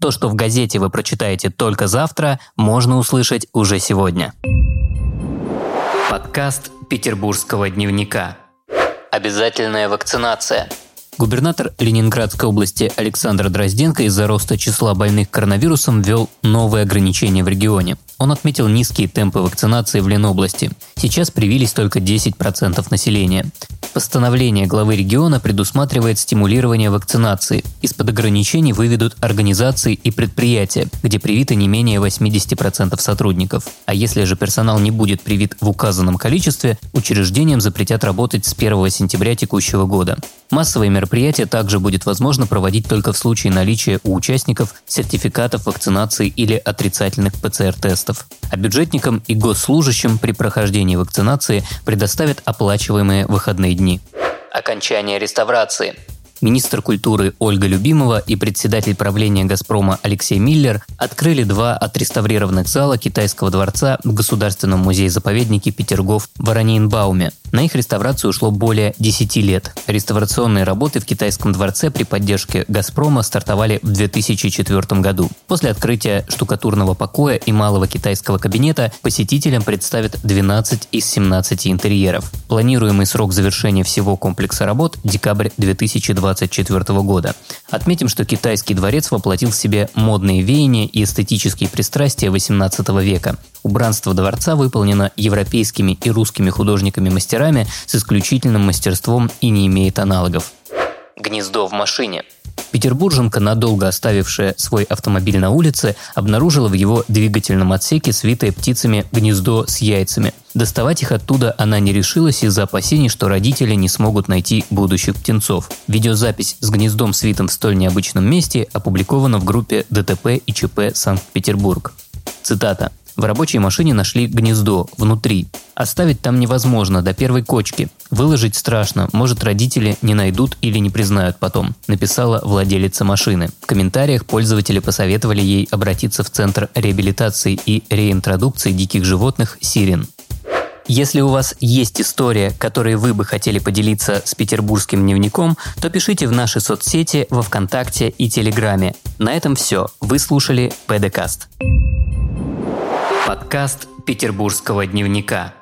То, что в газете вы прочитаете только завтра, можно услышать уже сегодня. Подкаст Петербургского дневника. Обязательная вакцинация. Губернатор Ленинградской области Александр Дрозденко из-за роста числа больных коронавирусом ввел новые ограничения в регионе. Он отметил низкие темпы вакцинации в Ленобласти. Сейчас привились только 10% населения. Постановление главы региона предусматривает стимулирование вакцинации. Из-под ограничений выведут организации и предприятия, где привиты не менее 80% сотрудников. А если же персонал не будет привит в указанном количестве, учреждениям запретят работать с 1 сентября текущего года. Массовые мероприятия также будет возможно проводить только в случае наличия у участников сертификатов вакцинации или отрицательных ПЦР-тестов. А бюджетникам и госслужащим при прохождении вакцинации предоставят оплачиваемые выходные дни. Окончание реставрации. Министр культуры Ольга Любимова и председатель правления «Газпрома» Алексей Миллер открыли два отреставрированных зала китайского дворца в Государственном музее-заповеднике Петергоф в Воронейнбауме. На их реставрацию ушло более 10 лет. Реставрационные работы в китайском дворце при поддержке «Газпрома» стартовали в 2004 году. После открытия штукатурного покоя и малого китайского кабинета посетителям представят 12 из 17 интерьеров. Планируемый срок завершения всего комплекса работ – декабрь 2024 года. Отметим, что китайский дворец воплотил в себе модные веяния и эстетические пристрастия 18 века. Убранство дворца выполнено европейскими и русскими художниками-мастерами с исключительным мастерством и не имеет аналогов. Гнездо в машине. Петербурженка, надолго оставившая свой автомобиль на улице, обнаружила в его двигательном отсеке свитое птицами гнездо с яйцами. Доставать их оттуда она не решилась из-за опасений, что родители не смогут найти будущих птенцов. Видеозапись с гнездом свитым в столь необычном месте опубликована в группе ДТП и ЧП Санкт-Петербург. Цитата. В рабочей машине нашли гнездо внутри. Оставить там невозможно до первой кочки. Выложить страшно, может родители не найдут или не признают потом, написала владелица машины. В комментариях пользователи посоветовали ей обратиться в Центр реабилитации и реинтродукции диких животных «Сирен». Если у вас есть история, которой вы бы хотели поделиться с петербургским дневником, то пишите в наши соцсети во Вконтакте и Телеграме. На этом все. Вы слушали ПДКаст. Подкаст Петербургского дневника.